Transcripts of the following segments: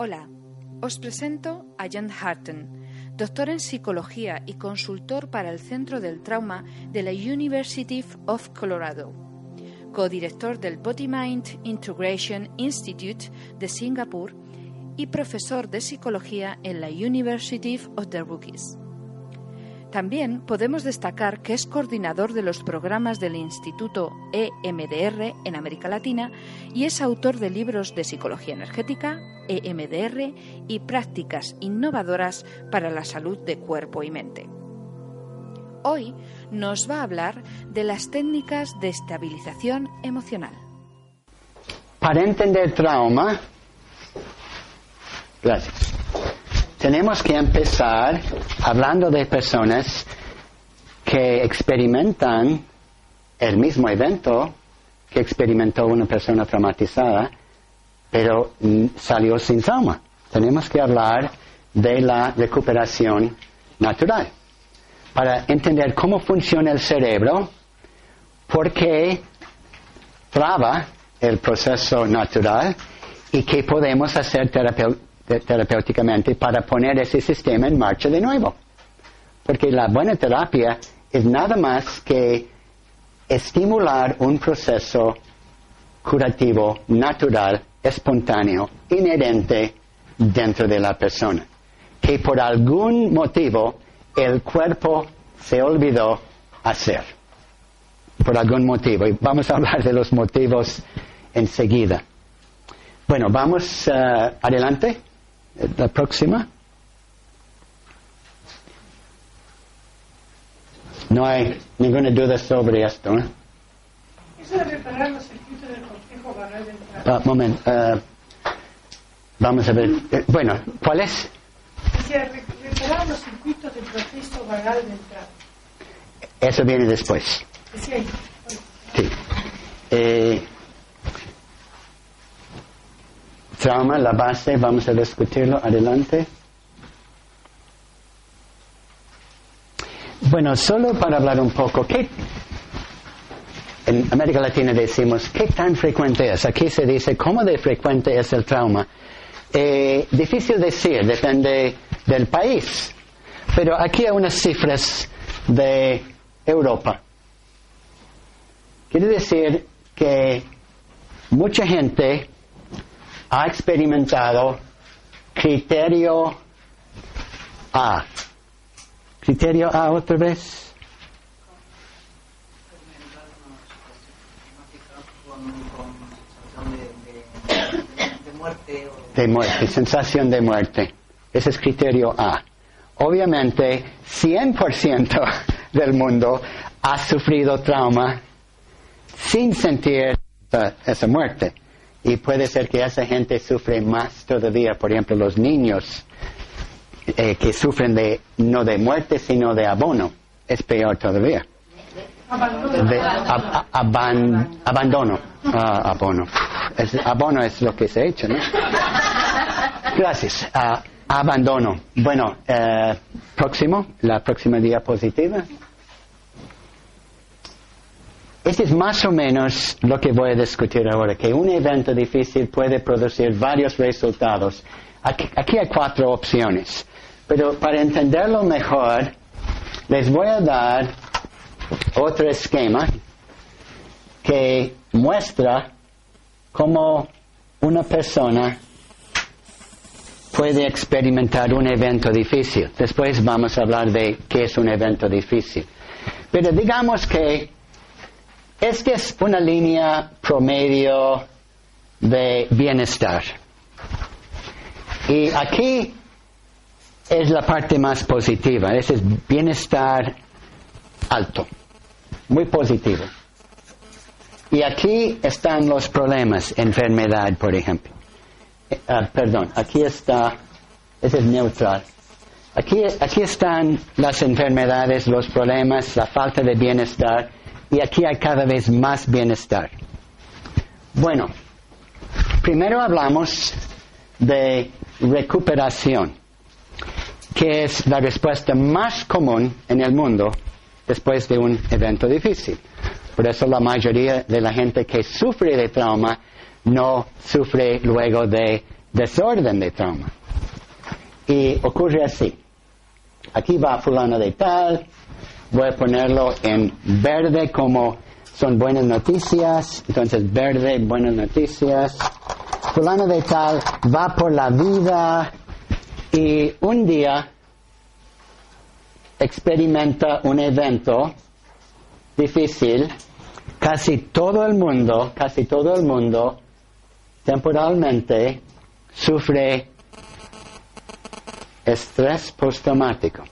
Hola, os presento a John Harton, doctor en psicología y consultor para el Centro del Trauma de la University of Colorado, codirector del Body Mind Integration Institute de Singapur y profesor de psicología en la University of the Rookies. También podemos destacar que es coordinador de los programas del Instituto EMDR en América Latina y es autor de libros de psicología energética, EMDR y prácticas innovadoras para la salud de cuerpo y mente. Hoy nos va a hablar de las técnicas de estabilización emocional. Para entender trauma, gracias tenemos que empezar hablando de personas que experimentan el mismo evento que experimentó una persona traumatizada, pero salió sin trauma. Tenemos que hablar de la recuperación natural para entender cómo funciona el cerebro, por qué traba el proceso natural y qué podemos hacer terapéuticamente para poner ese sistema en marcha de nuevo. Porque la buena terapia es nada más que estimular un proceso curativo natural, espontáneo, inherente dentro de la persona, que por algún motivo el cuerpo se olvidó hacer. Por algún motivo. Y vamos a hablar de los motivos enseguida. Bueno, vamos uh, adelante. La próxima. No hay ninguna duda sobre esto. ¿eh? Eso de reparar los circuitos del cortejo vagal ventral. Ah, momento. Uh, vamos a ver. Eh, bueno, ¿cuál es? Decía, reparar los circuitos del proceso. Eso viene después. Sí. Eh, trauma, la base, vamos a discutirlo. Adelante. Bueno, solo para hablar un poco, ¿qué, en América Latina decimos, ¿qué tan frecuente es? Aquí se dice, ¿cómo de frecuente es el trauma? Eh, difícil decir, depende del país. Pero aquí hay unas cifras de Europa. Quiere decir que mucha gente ha experimentado criterio A. Criterio A otra vez. De muerte, sensación de muerte. Ese es criterio A. Obviamente, 100% del mundo ha sufrido trauma sin sentir esa, esa muerte. Y puede ser que esa gente sufre más todavía, por ejemplo, los niños eh, que sufren de no de muerte, sino de abono. Es peor todavía. De aban- abandono. Ah, abono. Es- abono es lo que se ha hecho, ¿no? Gracias. Ah, abandono. Bueno, eh, próximo, la próxima diapositiva. Este es más o menos lo que voy a discutir ahora, que un evento difícil puede producir varios resultados. Aquí, hay cuatro opciones, pero para entenderlo mejor, les voy a dar otro esquema que muestra cómo una persona puede experimentar un evento difícil. Después vamos a hablar de qué es un evento difícil. Pero digamos que esta es una línea promedio de bienestar. Y aquí es la parte más positiva. Ese es bienestar alto, muy positivo. Y aquí están los problemas, enfermedad, por ejemplo. Eh, ah, perdón, aquí está, ese es neutral. Aquí, aquí están las enfermedades, los problemas, la falta de bienestar, y aquí hay cada vez más bienestar. Bueno, primero hablamos de recuperación, que es la respuesta más común en el mundo después de un evento difícil. Por eso la mayoría de la gente que sufre de trauma no sufre luego de desorden de trauma. Y ocurre así. Aquí va fulano de tal, voy a ponerlo en verde como son buenas noticias, entonces verde, buenas noticias. Fulano de tal va por la vida y un día experimenta un evento difícil, casi todo el mundo, casi todo el mundo temporalmente sufre estrés postraumático.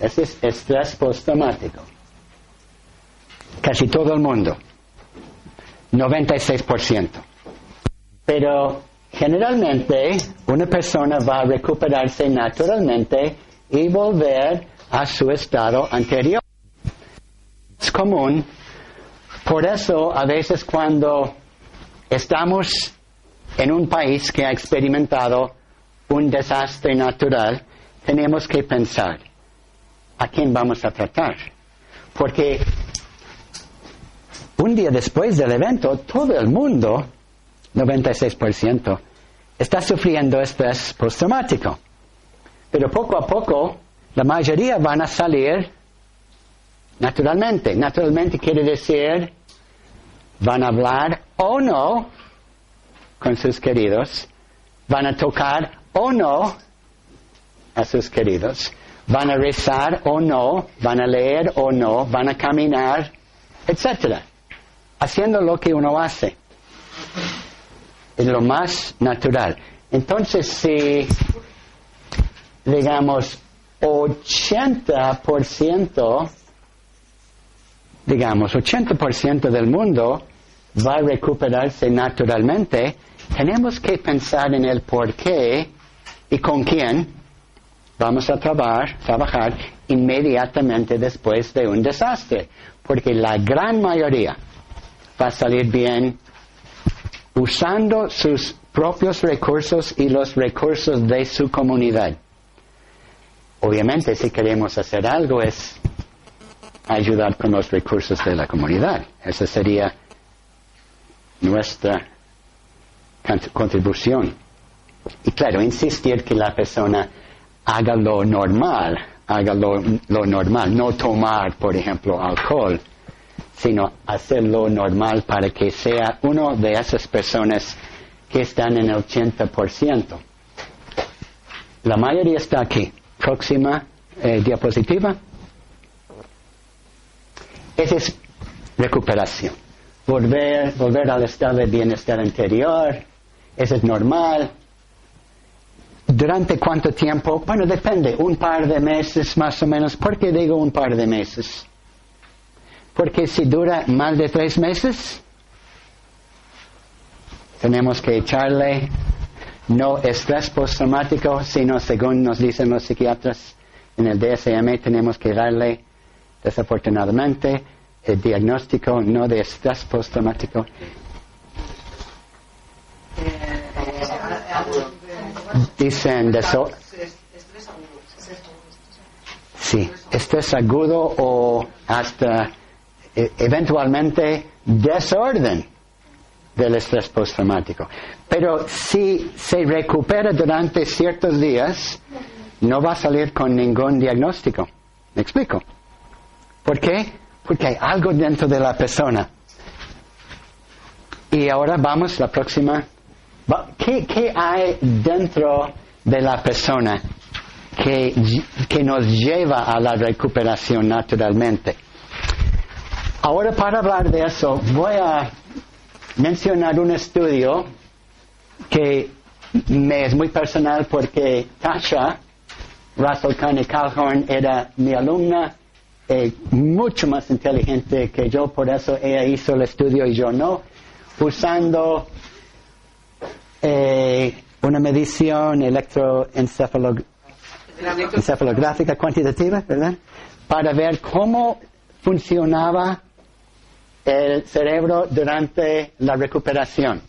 Ese es estrés postraumático. Casi todo el mundo. 96%. Pero generalmente una persona va a recuperarse naturalmente y volver a su estado anterior. Es común. Por eso a veces cuando estamos en un país que ha experimentado un desastre natural, tenemos que pensar, ¿a quién vamos a tratar? Porque un día después del evento, todo el mundo, 96%, está sufriendo estrés postraumático. Pero poco a poco, la mayoría van a salir naturalmente. Naturalmente quiere decir, van a hablar o no con sus queridos, van a tocar o no a sus queridos, van a rezar o no, van a leer o no, van a caminar, etc. Haciendo lo que uno hace. Es lo más natural. Entonces, si, digamos, 80%, digamos, 80% del mundo va a recuperarse naturalmente, tenemos que pensar en el por qué y con quién vamos a trabajar, trabajar inmediatamente después de un desastre, porque la gran mayoría va a salir bien usando sus propios recursos y los recursos de su comunidad. Obviamente, si queremos hacer algo es ayudar con los recursos de la comunidad. Esa sería nuestra contribución. Y claro, insistir que la persona haga lo normal, haga lo, normal, no tomar, por ejemplo, alcohol, sino hacer lo normal para que sea uno de esas personas que están en el 80%. La mayoría está aquí. Próxima eh, diapositiva. Esa es recuperación. Volver, volver al estado de bienestar anterior. Eso es normal. ¿Durante cuánto tiempo? Bueno, depende. Un par de meses más o menos. ¿Por qué digo un par de meses? Porque si dura más de tres meses, tenemos que echarle no estrés postraumático, sino según nos dicen los psiquiatras en el DSM, tenemos que darle, desafortunadamente, el diagnóstico no de estrés postraumático. Dicen de so Sí, estrés agudo o hasta e, eventualmente desorden del estrés postraumático. Pero si se recupera durante ciertos días, no va a salir con ningún diagnóstico. ¿Me explico? ¿Por qué? Porque hay algo dentro de la persona. Y ahora vamos, la próxima. ¿Qué, qué hay dentro de la persona que, que nos lleva a la recuperación naturalmente? Ahora para hablar de eso voy a mencionar un estudio que me es muy personal porque Tasha Russell Kane Calhoun era mi alumna, eh, mucho más inteligente que yo, por eso ella hizo el estudio y yo no, usando eh, una medición electroencefalográfica cuantitativa, ¿verdad? Para ver cómo funcionaba el cerebro durante la recuperación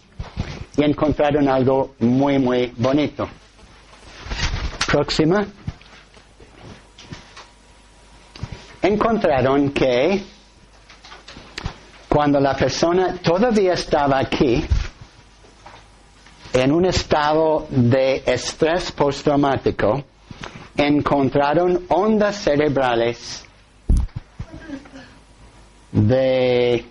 y encontraron algo muy, muy bonito. Próxima. Encontraron que cuando la persona todavía estaba aquí, en un estado de estrés postraumático, encontraron ondas cerebrales de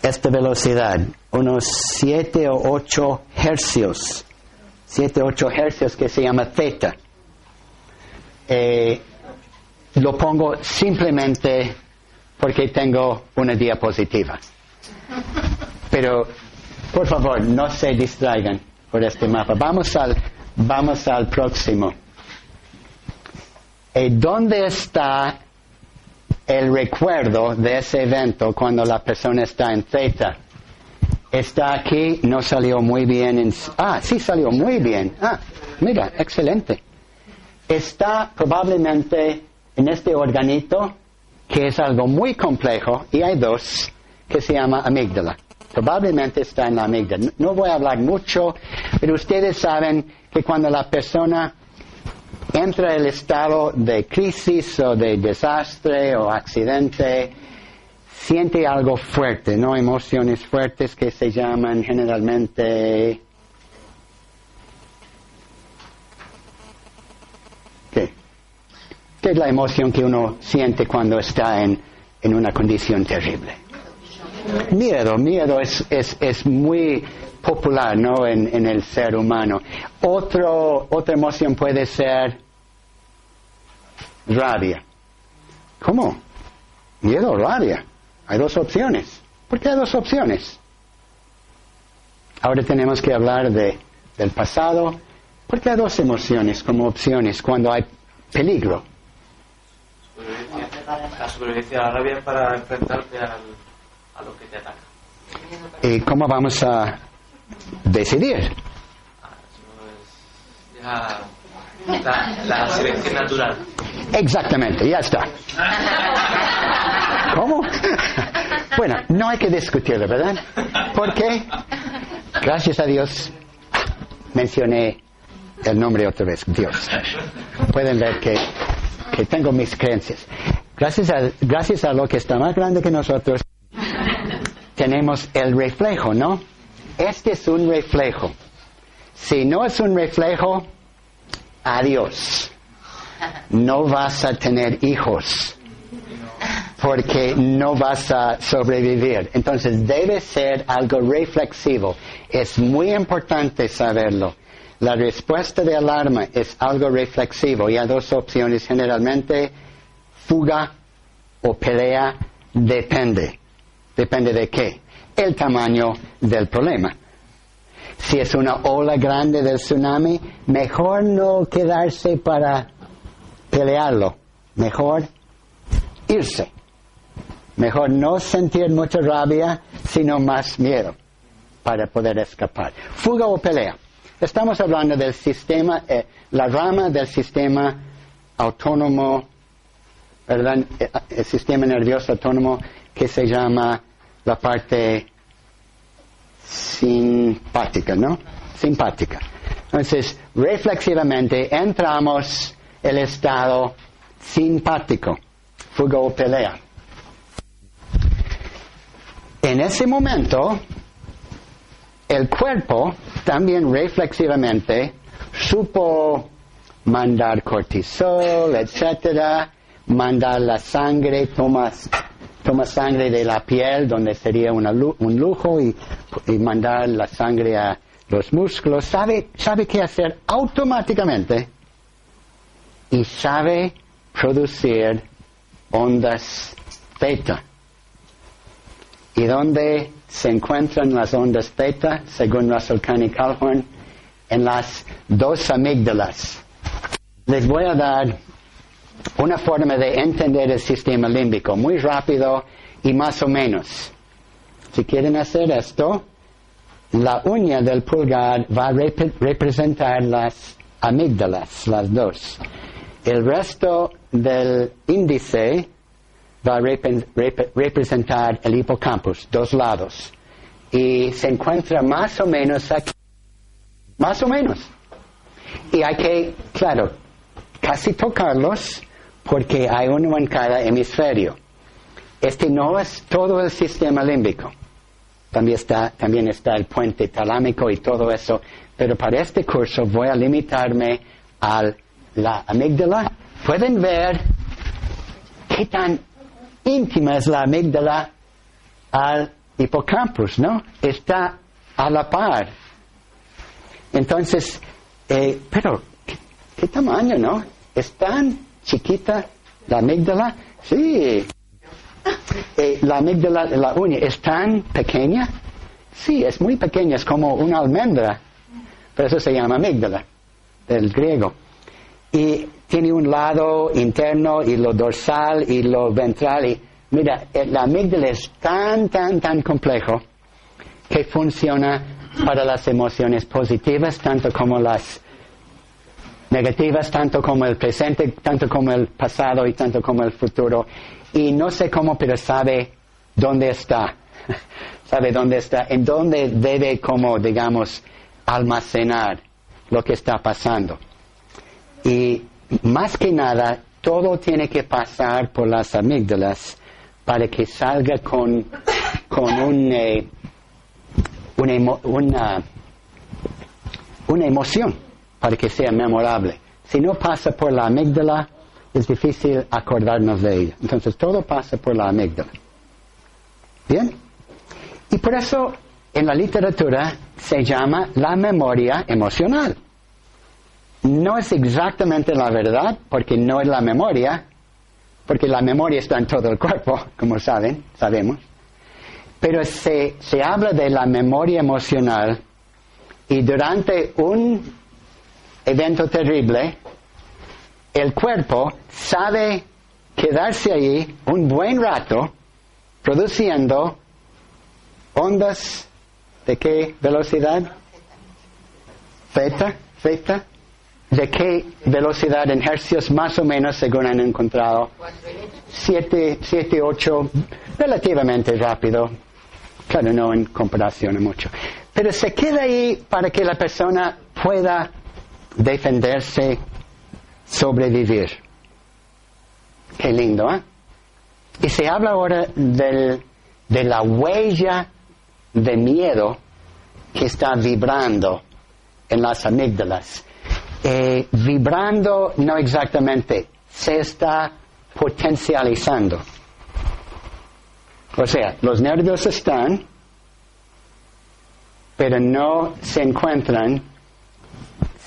esta velocidad, unos 7 o 8 hercios, 7 o 8 hercios que se llama theta. Eh, lo pongo simplemente porque tengo una diapositiva. Pero, por favor, no se distraigan por este mapa. Vamos al, vamos al próximo. Eh, ¿Dónde está el recuerdo de ese evento cuando la persona está en theta? Está aquí, no salió muy bien. En, ah, sí salió muy bien. Ah, mira, excelente. Está probablemente en este organito que es algo muy complejo y hay dos que se llama amígdala. Probablemente está en la amígdala. No voy a hablar mucho, pero ustedes saben que cuando la persona entra en el estado de crisis o de desastre o accidente, siente algo fuerte, ¿no? Emociones fuertes que se llaman generalmente... ¿Qué? ¿Qué es la emoción que uno siente cuando está en, en una condición terrible? Miedo, miedo es, es, es muy popular ¿no? en, en, el ser humano. Otro, otra emoción puede ser rabia. ¿Cómo? Miedo, rabia. Hay dos opciones. ¿Por qué hay dos opciones? Ahora tenemos que hablar de, del pasado. ¿Por qué hay dos emociones como opciones cuando hay peligro? La supervivencia, la rabia para enfrentarte al, a lo que te ataca. ¿Y cómo vamos a decidir? Ah, es ya la, la selección natural. Exactamente, ya está. ¿Cómo? Bueno, no hay que discutirlo, ¿verdad? ¿Por qué? Gracias a Dios mencioné el nombre otra vez, Dios. Pueden ver que, que tengo mis creencias. Gracias a, gracias a lo que está más grande que nosotros, tenemos el reflejo, ¿no? Este es un reflejo. Si no es un reflejo, adiós. No vas a tener hijos porque no vas a sobrevivir. Entonces debe ser algo reflexivo. Es muy importante saberlo. La respuesta de alarma es algo reflexivo y hay dos opciones generalmente, fuga o pelea, depende. Depende de qué? El tamaño del problema. Si es una ola grande del tsunami, mejor no quedarse para pelearlo, mejor irse. Mejor no sentir mucha rabia, sino más miedo para poder escapar. Fuga o pelea. Estamos hablando del sistema, eh, la rama del sistema autónomo, ¿verdad? Eh, el sistema nervioso autónomo que se llama la parte simpática, ¿no? Simpática. Entonces, reflexivamente entramos el estado simpático, fuga o pelea. En ese momento, el cuerpo también reflexivamente supo mandar cortisol, etcétera, mandar la sangre, tomas toma sangre de la piel, donde sería un lujo, y, y, mandar la sangre a los músculos, sabe, sabe qué hacer automáticamente y sabe producir ondas theta. ¿Y dónde se encuentran las ondas theta, según Russell Kahn Calhoun? En las dos amígdalas. Les voy a dar una forma de entender el sistema límbico, muy rápido y más o menos. Si quieren hacer esto, la uña del pulgar va a rep representar las amígdalas, las dos. El resto del índice va a rep rep representar el hipocampus, dos lados. Y se encuentra más o menos aquí. Más o menos. Y hay que, claro, casi tocarlos porque hay uno en cada hemisferio. Este no es todo el sistema límbico. también está, también está el puente talámico y todo eso, pero para este curso voy a limitarme a la amígdala. Pueden ver qué tan íntima es la amígdala al hipocampus, ¿no? Está a la par. Entonces, eh, pero, ¿qué, tamaño, no? ¿Es tan chiquita la amígdala? Sí. Eh, la amígdala, la uña, ¿es tan pequeña? Sí, es muy pequeña, es como una almendra. Por eso se llama amígdala, del griego. Y tiene un lado interno y lo dorsal y lo ventral. Y mira, eh, la amígdala es tan, tan, tan complejo que funciona para las emociones positivas, tanto como las negativas, tanto como el presente, tanto como el pasado y tanto como el futuro. Y no sé cómo, pero sabe dónde está. sabe dónde está, en dónde debe, como digamos, almacenar lo que está pasando. Y más que nada, todo tiene que pasar por las amígdalas para que salga con, con un, eh, una, una, emoción, para que sea memorable. Si no pasa por la amígdala, es difícil acordarnos de ella. Entonces todo pasa por la amígdala. ¿Bien? Y por eso en la literatura se llama la memoria emocional. No es exactamente la verdad, porque no es la memoria, porque la memoria está en todo el cuerpo, como saben, sabemos. Pero se, se habla de la memoria emocional y durante un evento terrible, el cuerpo sabe quedarse ahí un buen rato produciendo ondas de qué velocidad? Zeta, zeta. ¿De qué velocidad en hercios más o menos según han encontrado? 7, 7, 8, relativamente rápido. Claro, no en comparación a mucho. Pero se queda ahí para que la persona pueda defenderse, sobrevivir. Qué lindo, ¿eh? Y se habla ahora del, de la huella de miedo que está vibrando en las amígdalas. Eh, vibrando no exactamente, se está potencializando. O sea, los nervios están, pero no se encuentran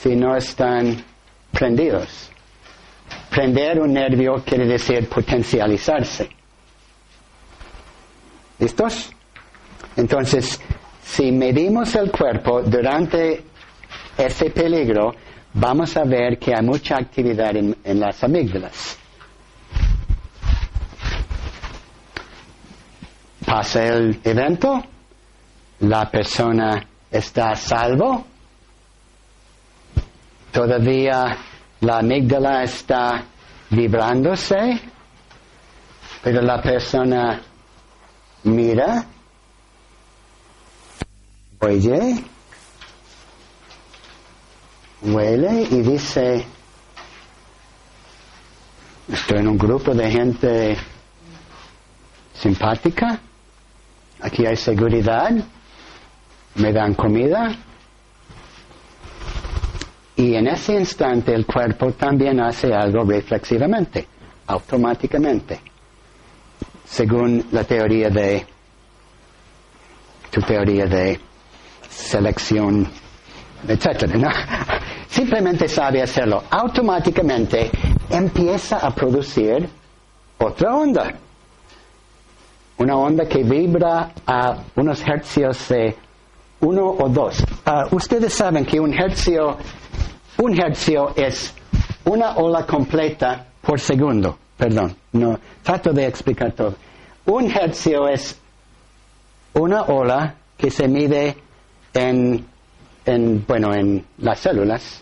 si no están prendidos. Prender un nervio quiere decir potencializarse. ¿Listos? Entonces, si medimos el cuerpo durante ese peligro, vamos a ver que hay mucha actividad en, las amígdalas. Pasa el evento, la persona está a salvo, todavía la amígdala está vibrándose, pero la persona mira oye, huele y dice, estoy en un grupo de gente simpática, aquí hay seguridad, me dan comida. Y en ese instante el cuerpo también hace algo reflexivamente, automáticamente, según la teoría de, tu teoría de selección, ¿no? Simplemente sabe hacerlo. Automáticamente empieza a producir otra onda. Una onda que vibra a unos hercios de uno o dos. Ah, ustedes saben que un hercio, un hercio es una ola completa por segundo. Perdón, no, trato de explicar todo. Un hercio es una ola que se mide en, en, bueno, en las células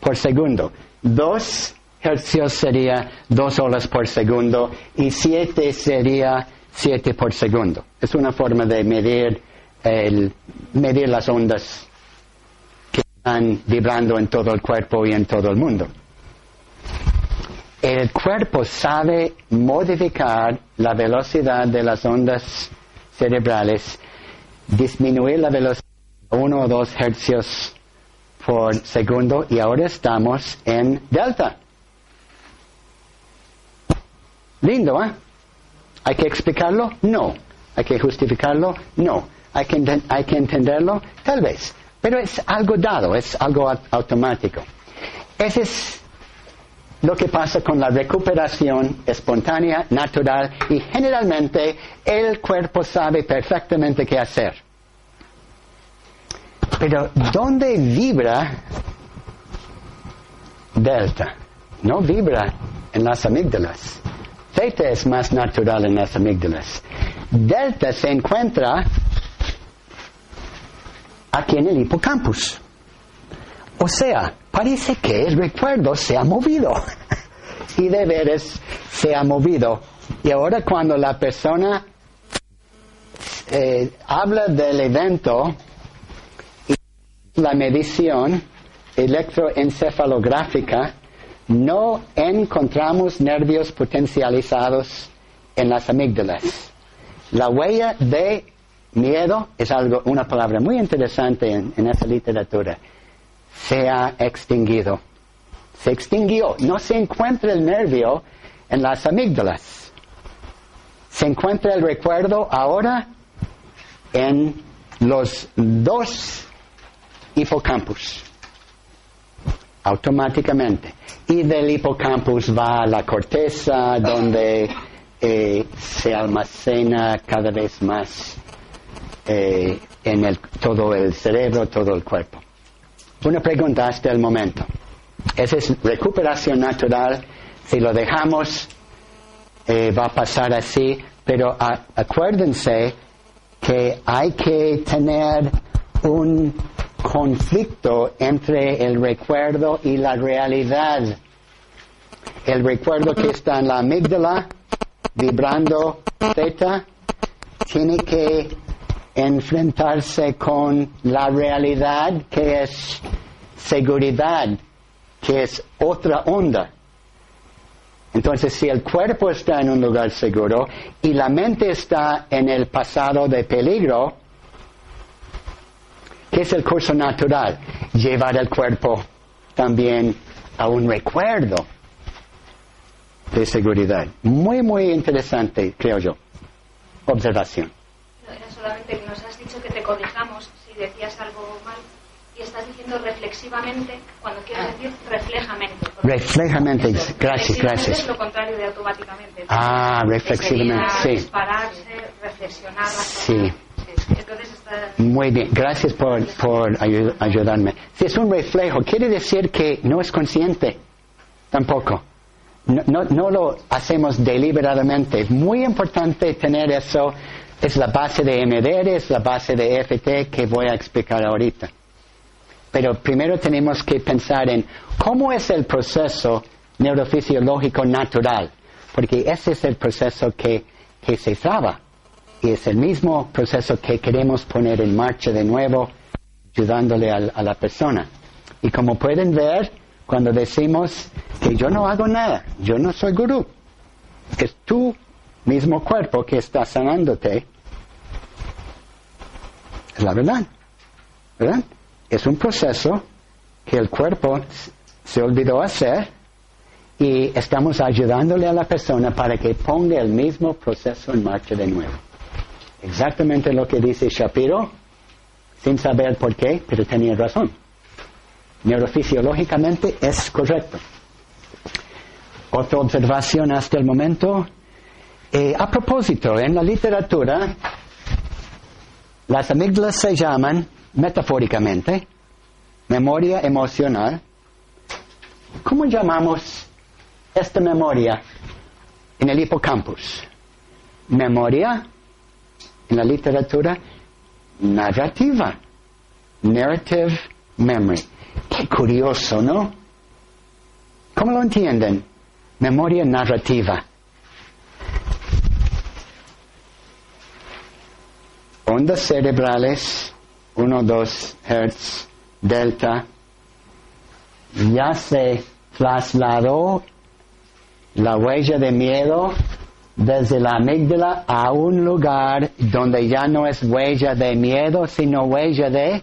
por segundo. Dos hercios sería dos olas por segundo y siete sería siete por segundo. Es una forma de medir, el, medir las ondas están vibrando en todo el cuerpo y en todo el mundo. El cuerpo sabe modificar la velocidad de las ondas cerebrales disminuir la velocidad a 1 o 2 hercios por segundo y ahora estamos en delta. Lindo, ¿eh? ¿Hay que explicarlo? No. ¿Hay que justificarlo? No. ¿Hay que, hay que entenderlo? Tal vez. Pero es algo dado, es algo au- automático. Ese es lo que pasa con la recuperación espontánea, natural, y generalmente el cuerpo sabe perfectamente qué hacer. Pero ¿dónde vibra delta? No vibra en las amígdalas. Theta es más natural en las amígdalas. Delta se encuentra aquí en el hipocampus. O sea, parece que el recuerdo se ha movido. y de veras se ha movido. Y ahora cuando la persona eh, habla del evento y la medición electroencefalográfica, no encontramos nervios potencializados en las amígdalas. La huella de miedo es algo, una palabra muy interesante en, esa literatura. Se ha extinguido. Se extinguió. No se encuentra el nervio en las amígdalas. Se encuentra el recuerdo ahora en los dos hipocampus. Automáticamente. Y del hipocampus va a la corteza, donde eh, se almacena cada vez más eh, en el, todo el cerebro, todo el cuerpo. Una pregunta hasta el momento. Esa es recuperación natural. Si lo dejamos, eh, va a pasar así. Pero acuérdense que hay que tener un conflicto entre el recuerdo y la realidad. El recuerdo que está en la amígdala, vibrando theta, tiene que enfrentarse con la realidad que es seguridad, que es otra onda. Entonces, si el cuerpo está en un lugar seguro y la mente está en el pasado de peligro, ¿qué es el curso natural? Llevar el cuerpo también a un recuerdo de seguridad. Muy, muy interesante, creo yo. Observación. Solamente que nos has dicho que te corrijamos si decías algo mal y estás diciendo reflexivamente cuando quieres decir reflejamente. Reflejamente, gracias, gracias. es lo contrario de automáticamente. Ah, reflexivamente, sí. Pararse, reflexionar, Sí. Entonces está... Muy bien, gracias por, por ayu- ayudarme. Si es un reflejo, quiere decir que no es consciente, tampoco. No, no, no lo hacemos deliberadamente. Es muy importante tener eso. Es la base de MDR, es la base de EFT que voy a explicar ahorita. Pero primero tenemos que pensar en cómo es el proceso neurofisiológico natural, porque ese es el proceso que, se traba y es el mismo proceso que queremos poner en marcha de nuevo, ayudándole al- a, la persona. Y como pueden ver, cuando decimos que yo no hago nada, yo no soy gurú, es tu mismo cuerpo que está sanándote, es la verdad, ¿verdad? Es un proceso que el cuerpo se olvidó hacer y estamos ayudándole a la persona para que ponga el mismo proceso en marcha de nuevo. Exactamente lo que dice Shapiro, sin saber por qué, pero tenía razón. Neurofisiológicamente es correcto. Otra observación hasta el momento. Eh, a propósito, en la literatura, las amígdalas se llaman, metafóricamente, memoria emocional. ¿Cómo llamamos esta memoria en el hipocampus? Memoria en la literatura narrativa. Narrative memory. Qué curioso, ¿no? ¿Cómo lo entienden? Memoria narrativa. Ondas cerebrales, 1, 2 Hertz, delta, ya se trasladó la huella de miedo desde la amígdala a un lugar donde ya no es huella de miedo, sino huella de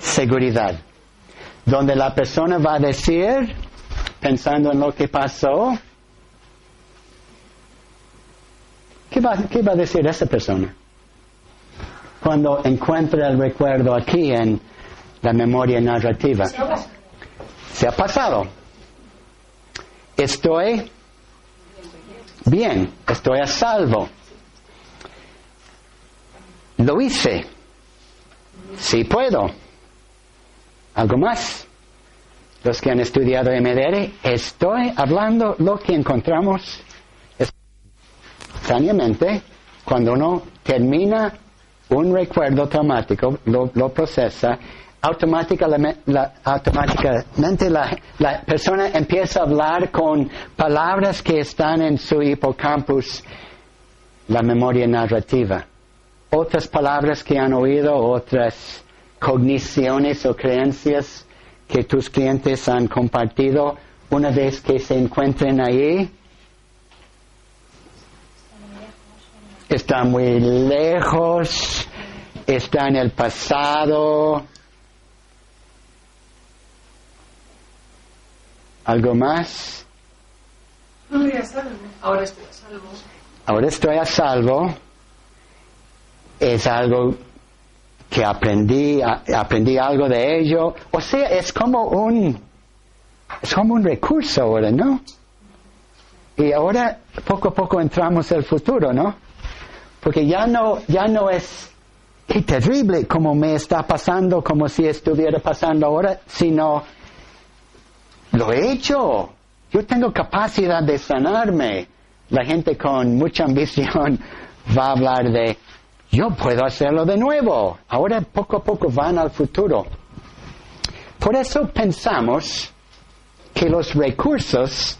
seguridad. Donde la persona va a decir, pensando en lo que pasó, ¿qué va, a decir esa persona? Cuando encuentra el recuerdo aquí en la memoria narrativa. Se ha pasado. Estoy bien, estoy a salvo. Lo hice. Sí puedo. ¿Algo más? Los que han estudiado MDR, estoy hablando lo que encontramos extrañamente cuando uno termina un recuerdo traumático, lo, procesa, automáticamente la, la, persona empieza a hablar con palabras que están en su hipocampus, la memoria narrativa. Otras palabras que han oído, otras cogniciones o creencias que tus clientes han compartido, una vez que se encuentren ahí, está muy lejos, está en el pasado. ¿Algo más? Ahora estoy a salvo. Ahora estoy a salvo. Es algo que aprendí, aprendí algo de ello. O sea, es como un, es como un recurso ahora, ¿no? Y ahora poco a poco entramos al futuro, ¿no? Porque ya no, ya no es terrible como me está pasando, como si estuviera pasando ahora, sino lo he hecho. Yo tengo capacidad de sanarme. La gente con mucha ambición va a hablar de yo puedo hacerlo de nuevo. Ahora poco a poco van al futuro. Por eso pensamos que los recursos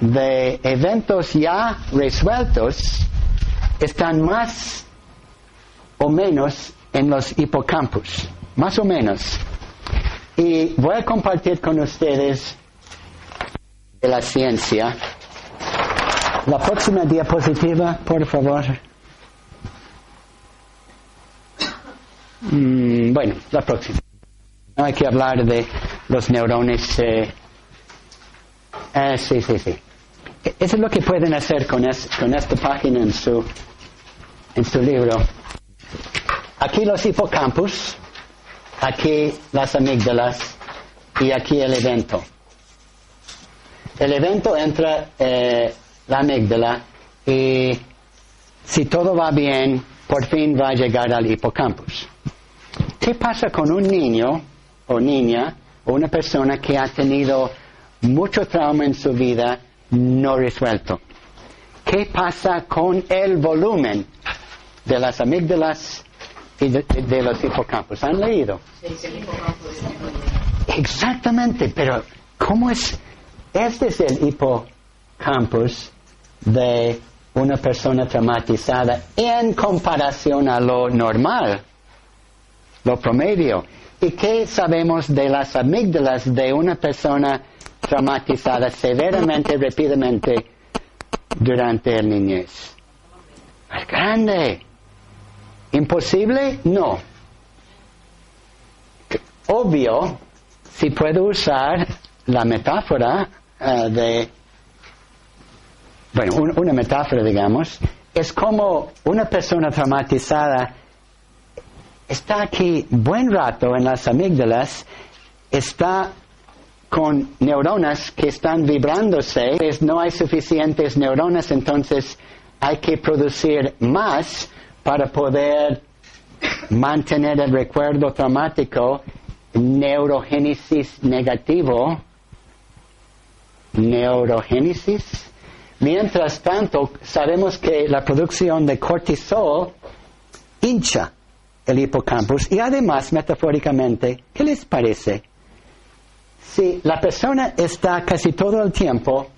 de eventos ya resueltos están más o menos en los hipocampus, más o menos. Y voy a compartir con ustedes de la ciencia. La próxima diapositiva, por favor. Mm, bueno, la próxima. No hay que hablar de los neurones. Eh, eh, sí, sí, sí. Eso es lo que pueden hacer con, es, con esta página en su, en su libro. Aquí los hipocampus, aquí las amígdalas y aquí el evento. El evento entra eh, la amígdala y si todo va bien, por fin va a llegar al hipocampus. ¿Qué pasa con un niño o niña o una persona que ha tenido mucho trauma en su vida no resuelto? ¿Qué pasa con el volumen de las amígdalas y de, los hipocampos? ¿Han leído? Exactamente, pero ¿cómo es? Este es el hipocampus de una persona traumatizada en comparación a lo normal, lo promedio. ¿Y qué sabemos de las amígdalas de una persona traumatizada severamente, rápidamente durante el niñez? Es grande. ¿Imposible? No. Obvio, si puedo usar la metáfora uh, de, bueno, un, una metáfora, digamos, es como una persona traumatizada está aquí buen rato en las amígdalas, está con neuronas que están vibrándose, no hay suficientes neuronas, entonces hay que producir más para poder mantener el recuerdo traumático, neurogénesis negativo, neurogénesis. Mientras tanto, sabemos que la producción de cortisol hincha el hipocampus y además, metafóricamente, ¿qué les parece? Si la persona está casi todo el tiempo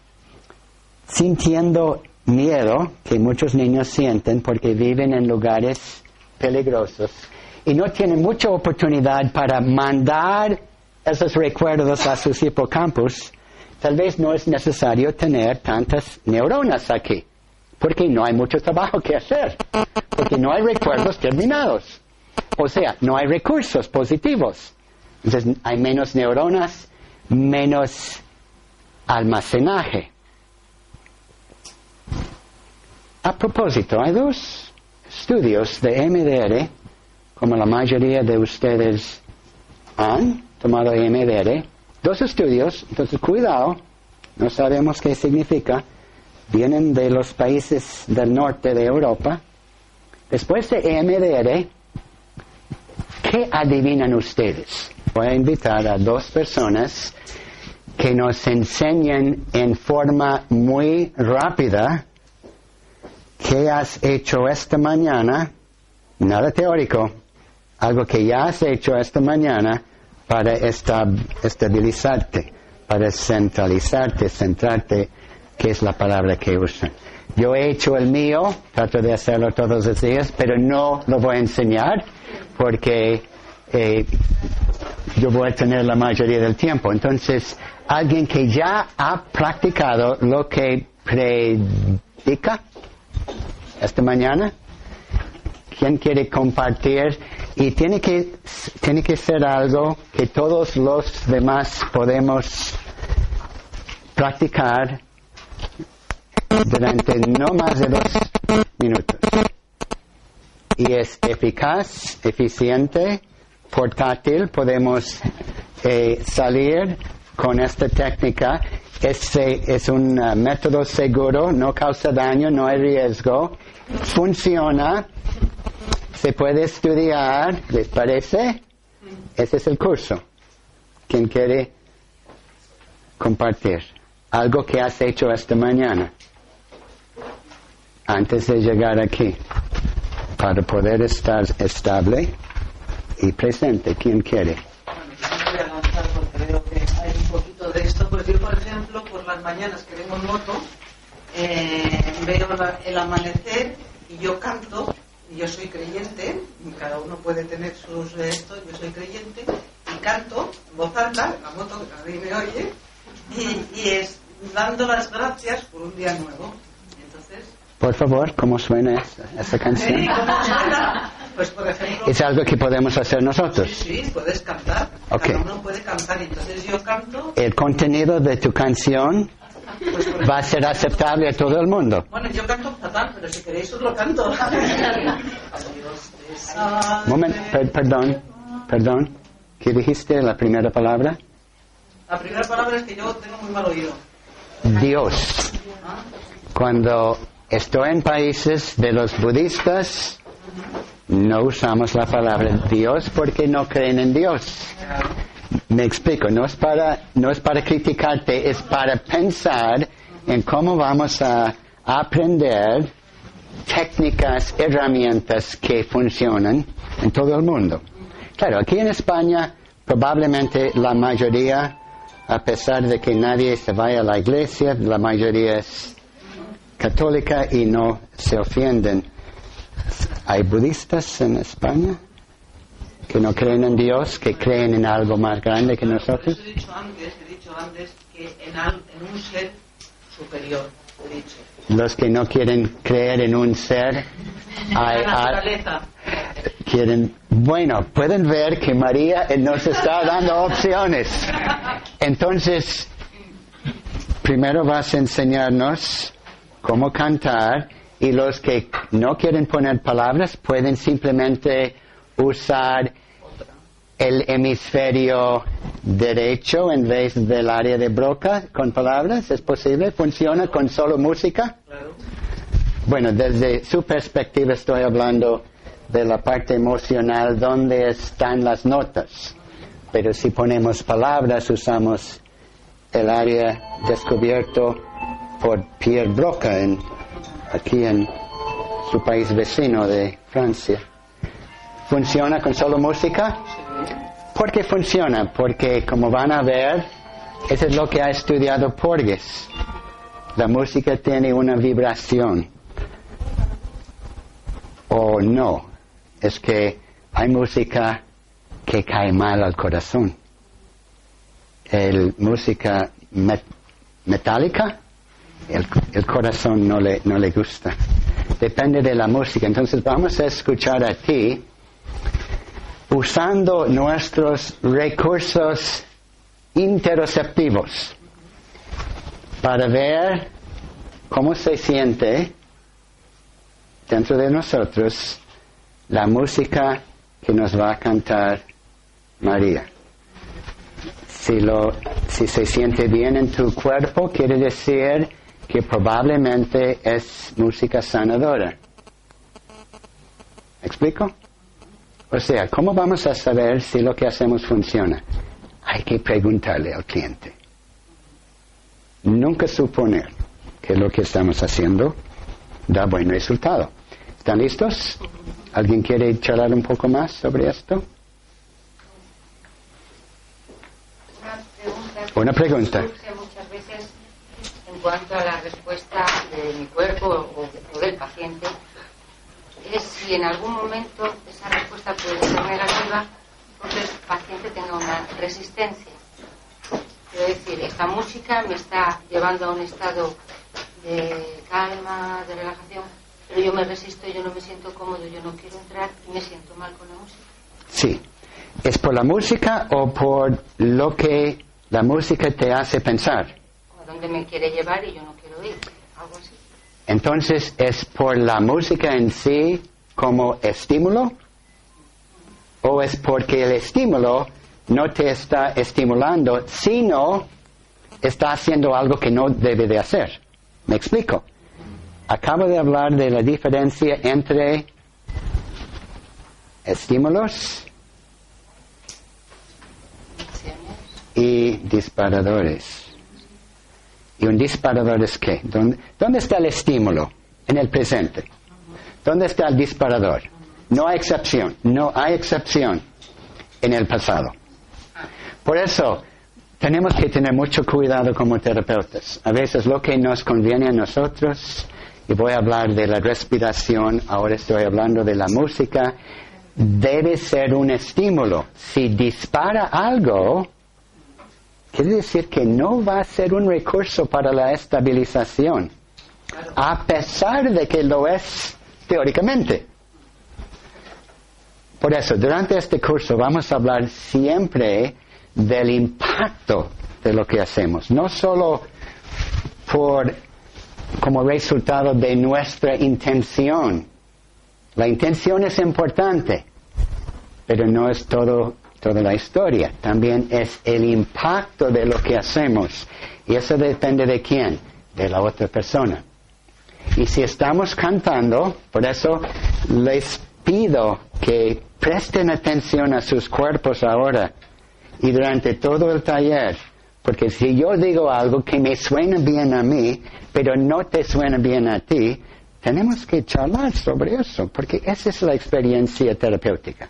sintiendo miedo, que muchos niños sienten porque viven en lugares peligrosos, y no tienen mucha oportunidad para mandar esos recuerdos a sus hipocampus, tal vez no es necesario tener tantas neuronas aquí, porque no hay mucho trabajo que hacer, porque no hay recuerdos terminados. O sea, no hay recursos positivos. Entonces hay menos neuronas, menos almacenaje. A propósito, hay dos estudios de MDR, como la mayoría de ustedes han tomado MDR, dos estudios, entonces cuidado, no sabemos qué significa, vienen de los países del norte de Europa. Después de MDR, ¿qué adivinan ustedes? Voy a invitar a dos personas que nos enseñen en forma muy rápida qué has hecho esta mañana, nada teórico, algo que ya has hecho esta mañana para estabilizarte, para centralizarte, centrarte, que es la palabra que usan. Yo he hecho el mío, trato de hacerlo todos los días, pero no lo voy a enseñar porque eh, yo voy a tener la mayoría del tiempo. Entonces, alguien que ya ha practicado lo que predica esta mañana, ¿quién quiere compartir? Y tiene que, tiene que ser algo que todos los demás podemos practicar durante no más de dos minutos. Y es eficaz, eficiente, portátil, podemos eh, salir con esta técnica. Este es un uh, método seguro, no causa daño, no hay riesgo, funciona, se puede estudiar, ¿les parece? Ese es el curso. ¿Quién quiere compartir? Algo que has hecho esta mañana, antes de llegar aquí, para poder estar estable y presente. ¿Quién quiere? lanzar porque veo que hay un poquito de esto. Pues yo, por ejemplo, por las mañanas que vengo en moto, eh, veo el amanecer y yo canto, y yo soy creyente, y cada uno puede tener sus de esto, yo soy creyente, y canto en voz alta, en la moto, que nadie me oye, y, y es dando las gracias por un día nuevo. Entonces, Por favor, ¿cómo suena esta, esta canción? ¿y cómo suena? Pues, por ejemplo, Es algo que podemos hacer sí, nosotros. sí, puedes cantar, Ok. cada uno puede cantar, entonces yo canto El contenido de tu canción va a ser aceptable a todo el mundo. Bueno, yo canto fatal, pero si queréis os lo canto. Moment, per- perdón, perdón. ¿Qué dijiste la primera palabra? La primera palabra es que yo tengo muy mal oído. Dios. Cuando estoy en países de los budistas, no usamos la palabra Dios porque no creen en Dios. Me explico, no es para, no es para criticarte, es para pensar en cómo vamos a aprender técnicas, herramientas que funcionan en todo el mundo. Claro, aquí en España probablemente la mayoría, a pesar de que nadie se vaya a la iglesia, la mayoría es católica y no se ofenden. ¿Hay budistas en España que no creen en Dios, que creen en algo más grande que nosotros? he dicho antes, he dicho antes que en, al- en un ser superior, he dicho. Los que no quieren creer en un ser, hay- naturaleza. quieren, bueno, pueden ver que María eh, nos está dando opciones. Entonces, primero vas a enseñarnos cómo cantar y los que no quieren poner palabras pueden simplemente usar el hemisferio derecho en vez del área de Broca con palabras. ¿Es posible? ¿Funciona con solo música? Claro. Bueno, desde su perspectiva estoy hablando de la parte emocional donde están las notas. Pero si ponemos palabras, usamos el área descubierto por Pierre Broca en, aquí en su país vecino de Francia. ¿Funciona con solo música? ¿Por qué funciona? Porque como van a ver, eso es lo que ha estudiado Porges. La música tiene una vibración o no. Es que hay música que cae mal al corazón. El música met- metálica, el, el corazón no le, no le gusta. Depende de la música. Entonces vamos a escuchar a ti usando nuestros recursos interoceptivos para ver cómo se siente dentro de nosotros la música que nos va a cantar María. Si, lo, si se siente bien en tu cuerpo, quiere decir que probablemente es música sanadora. ¿Me explico? O sea, ¿cómo vamos a saber si lo que hacemos funciona? Hay que preguntarle al cliente. Nunca suponer que lo que estamos haciendo da buen resultado. ¿Están listos? ¿Alguien quiere charlar un poco más sobre esto? Una pregunta. muchas veces en cuanto a la respuesta de mi cuerpo o, del paciente es si en algún momento esa respuesta puede ser negativa porque el paciente tenga una resistencia. Quiero decir, esta música me está llevando a un estado de calma, de relajación, pero yo me resisto, yo no me siento cómodo, yo no quiero entrar y me siento mal con la música. Sí. ¿Es por la música o por lo que la música te hace pensar? A dónde me quiere llevar y yo no quiero ir, algo así. Entonces, ¿es por la música en sí como estímulo? ¿O es porque el estímulo no te está estimulando, sino está haciendo algo que no debe de hacer? ¿Me explico? Acabo de hablar de la diferencia entre estímulos y disparadores. ¿Y un disparador es qué? ¿Dónde, ¿Dónde, está el estímulo? En el presente. ¿Dónde está el disparador? No hay excepción, no hay excepción en el pasado. Por eso, tenemos que tener mucho cuidado como terapeutas. A veces lo que nos conviene a nosotros, y voy a hablar de la respiración, ahora estoy hablando de la música, debe ser un estímulo. Si dispara algo, quiere decir que no va a ser un recurso para la estabilización, a pesar de que lo es teóricamente. Por eso, durante este curso vamos a hablar siempre del impacto de lo que hacemos, no solo por como resultado de nuestra intención. La intención es importante, pero no es todo toda la historia. También es el impacto de lo que hacemos. Y eso depende de quién, de la otra persona. Y si estamos cantando, por eso les pido que presten atención a sus cuerpos ahora y durante todo el taller. Porque si yo digo algo que me suena bien a mí, pero no te suena bien a ti, tenemos que charlar sobre eso, porque esa es la experiencia terapéutica.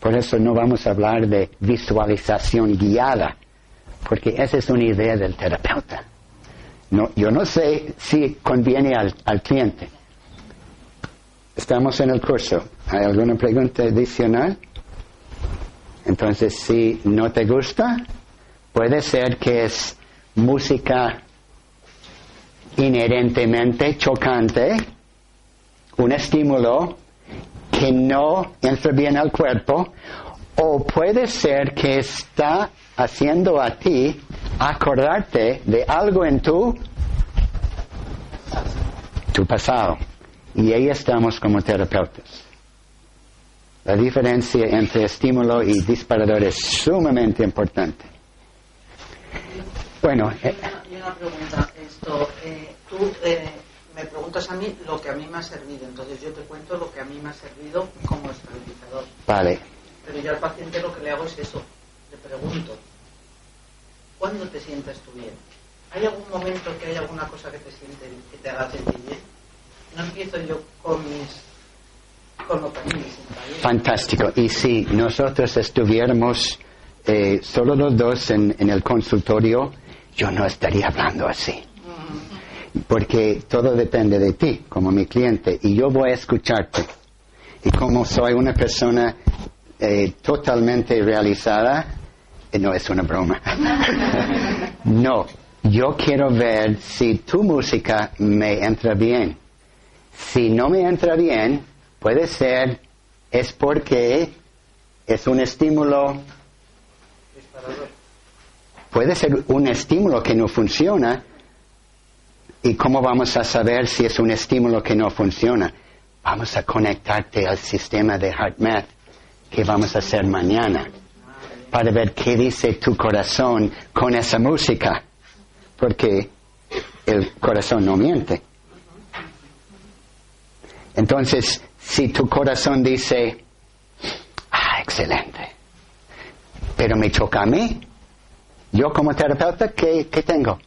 Por eso no vamos a hablar de visualización guiada, porque esa es una idea del terapeuta. No, yo no sé si conviene al, al cliente. Estamos en el curso. ¿Hay alguna pregunta adicional? Entonces, si no te gusta, puede ser que es música inherentemente chocante, un estímulo que no entra bien al cuerpo, o puede ser que está haciendo a ti acordarte de algo en tu, tu pasado. Y ahí estamos como terapeutas. La diferencia entre estímulo y disparador es sumamente importante. Bueno, eh, una pregunta, eh, eh, me preguntas a mí lo que a mí me ha servido, entonces yo te cuento lo que a mí me ha servido como estabilizador. Vale. Pero yo al paciente lo que le hago es eso, le pregunto, ¿cuándo te sientes tú bien? ¿Hay algún momento que hay alguna cosa que te siente, que te haga sentir bien? No empiezo yo con mis con lo que a mí me sienta bien. Fantástico. Y si nosotros estuviéramos eh, solo los dos en, en el consultorio, yo no estaría hablando así porque todo depende de ti como mi cliente y yo voy a escucharte. Y como soy una persona eh, totalmente realizada, eh, no es una broma. No, yo quiero ver si tu música me entra bien. Si no me entra bien, puede ser es porque es un estímulo. Puede ser un estímulo que no funciona. ¿Y cómo vamos a saber si es un estímulo que no funciona? Vamos a conectarte al sistema de HeartMath que vamos a hacer mañana para ver qué dice tu corazón con esa música. Porque el corazón no miente. Entonces, si tu corazón dice, ah, excelente, pero me choca a mí, yo como terapeuta, ¿qué, qué tengo?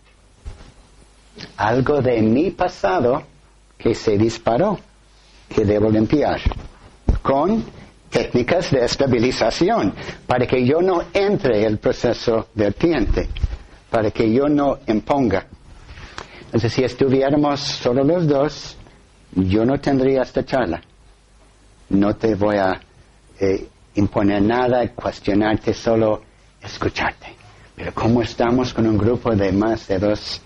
Algo de mi pasado que se disparó, que debo limpiar, con técnicas de estabilización, para que yo no entre el proceso vertiente, para que yo no imponga. Entonces, si estuviéramos solo los dos, yo no tendría esta charla. No te voy a eh, imponer nada, cuestionarte, solo escucharte. Pero como estamos con un grupo de más de dos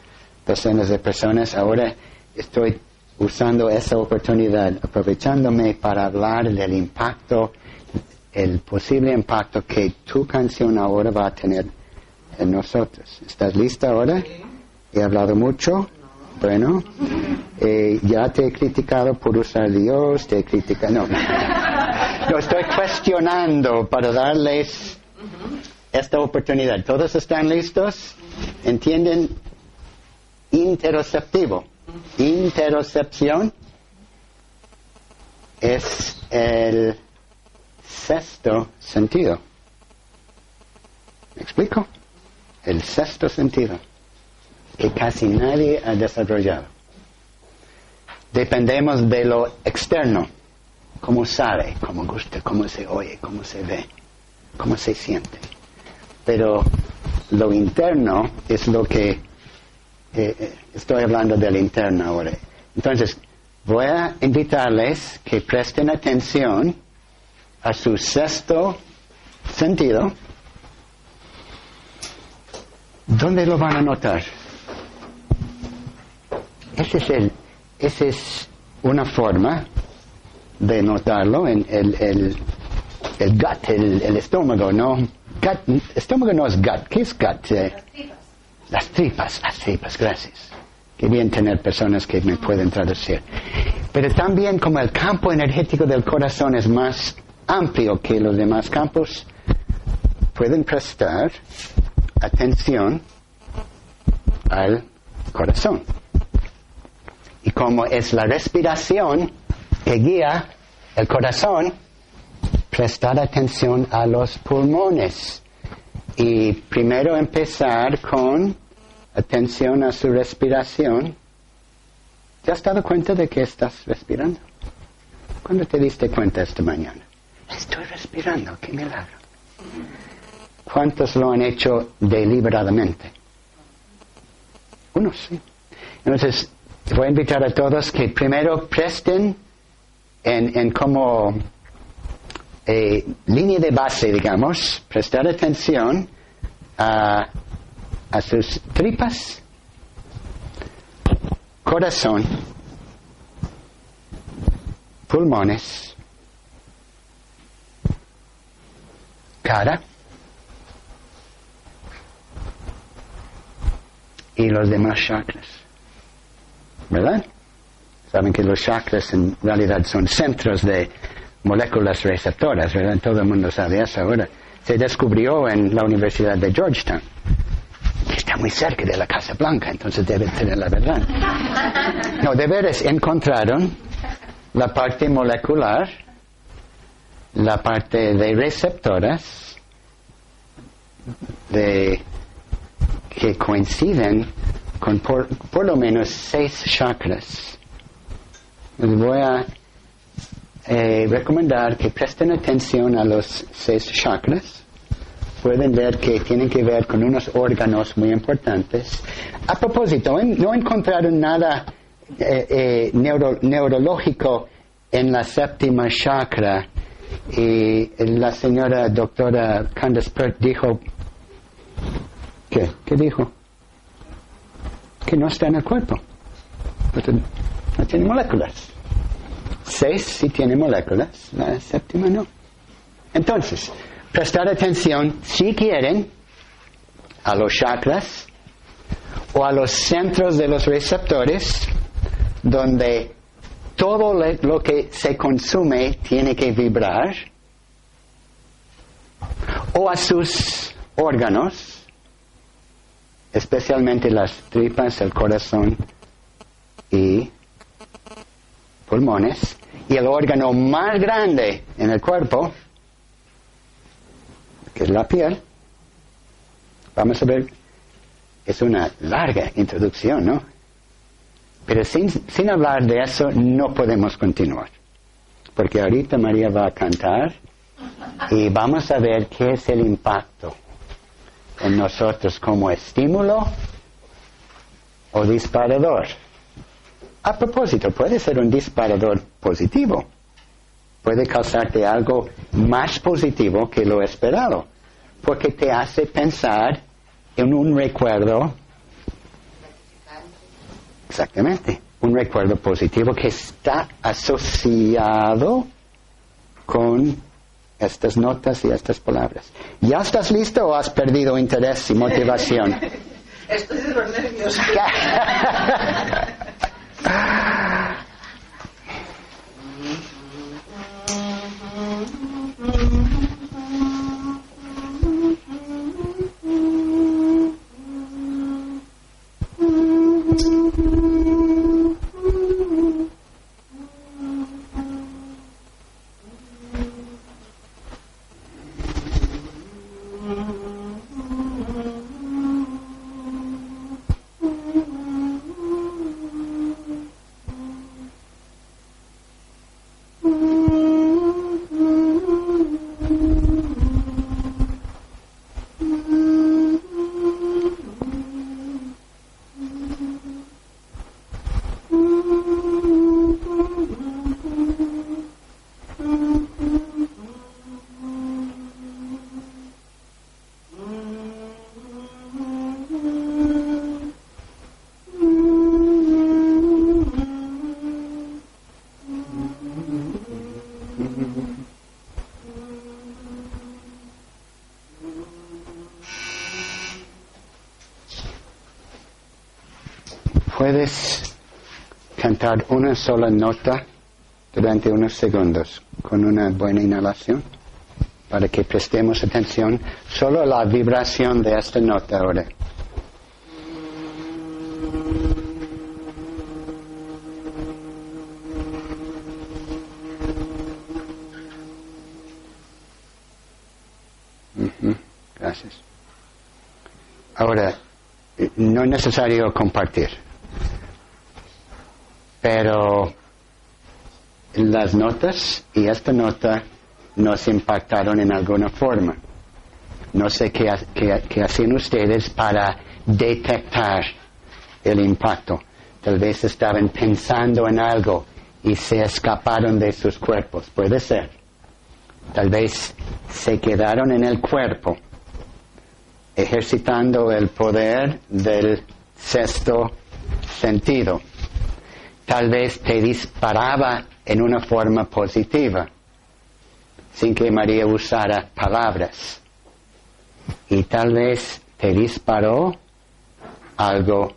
docenas de personas, ahora estoy usando esa oportunidad, aprovechándome para hablar del impacto, el posible impacto que tu canción ahora va a tener en nosotros. ¿Estás lista ahora? He hablado mucho. Bueno, eh, ya te he criticado por usar Dios, te he criticado. No, no estoy cuestionando para darles esta oportunidad. ¿Todos están listos? ¿Entienden? Interoceptivo. Interocepción es el sexto sentido. ¿Me explico? El sexto sentido que casi nadie ha desarrollado. Dependemos de lo externo, cómo sabe, cómo gusta, cómo se oye, cómo se ve, cómo se siente. Pero lo interno es lo que eh, estoy hablando del interno ahora. Entonces, voy a invitarles que presten atención a su sexto sentido. ¿Dónde lo van a notar? Ese es, el, ese es una forma de notarlo en el, el, el gut, el, el, estómago, ¿no? Gut, estómago no es gut. ¿Qué es gut? Eh, las tripas. Las tripas, gracias. Qué bien tener personas que me pueden traducir. Pero también como el campo energético del corazón es más amplio que los demás campos, pueden prestar atención al corazón. Y como es la respiración que guía el corazón, prestar atención a los pulmones. Y primero empezar con atención a su respiración. ¿Te has dado cuenta de que estás respirando? ¿Cuándo te diste cuenta esta mañana? Estoy respirando, qué milagro. ¿Cuántos lo han hecho deliberadamente? Unos sí. Entonces, voy a invitar a todos que primero presten en, en como eh, línea de base, digamos, prestar atención a, a sus tripas, corazón, pulmones, cara y los demás chakras. ¿Verdad? Saben que los chakras en realidad son centros de moléculas receptoras, ¿verdad? Todo el mundo sabe eso ahora. Se descubrió en la Universidad de Georgetown. Está muy cerca de la Casa Blanca, entonces debe tener la verdad. No, de veras encontraron la parte molecular, la parte de receptoras, de, que coinciden con por, lo menos seis chakras. Voy a eh, recomendar que presten atención a los seis chakras. Pueden ver que tienen que ver con unos órganos muy importantes. A propósito, no encontraron nada eh, eh, neuro, neurológico en la séptima chakra y la señora doctora Candace Pert dijo, ¿qué? ¿Qué dijo? que no está en el cuerpo. No tiene moléculas. Seis sí tiene moléculas, la séptima no. Entonces, prestar atención si quieren a los chakras o a los centros de los receptores donde todo lo que se consume tiene que vibrar o a sus órganos, especialmente las tripas, el corazón y pulmones, y el órgano más grande en el cuerpo, que es la piel. Vamos a ver, es una larga introducción, ¿no? Pero sin, sin hablar de eso no podemos continuar, porque ahorita María va a cantar y vamos a ver qué es el impacto en nosotros como estímulo o disparador. A propósito, puede ser un disparador positivo. Puede causarte algo más positivo que lo esperado, porque te hace pensar en un recuerdo. Exactamente, un recuerdo positivo que está asociado con estas notas y estas palabras. ¿Ya estás listo o has perdido interés y motivación? Estoy de los nervios. Puedes una sola nota durante unos segundos con una buena inhalación para que prestemos atención solo a la vibración de esta nota ahora. Gracias. Ahora, eh, no es necesario compartir, pero las notas y esta nota nos impactaron en alguna forma. No sé qué, qué- qué hacen ustedes para detectar el impacto. Tal vez estaban pensando en algo y se escaparon de sus cuerpos. Puede ser. Tal vez se quedaron en el cuerpo, ejercitando el poder del sexto sentido. Tal vez te disparaba en una forma positiva, sin que María usara palabras. Y tal vez te disparó algo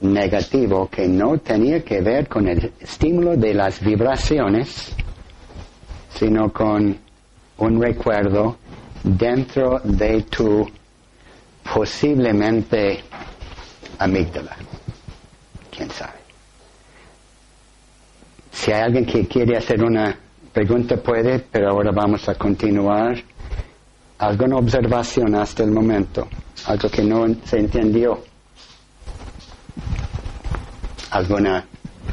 negativo que no tenía que ver con el estímulo de las vibraciones, sino con un recuerdo dentro de tu posiblemente amígdala. ¿Quién sabe? Si hay alguien que quiere hacer una pregunta puede, pero ahora vamos a continuar. ¿Alguna observación hasta el momento? Algo que no se entendió. ¿Alguna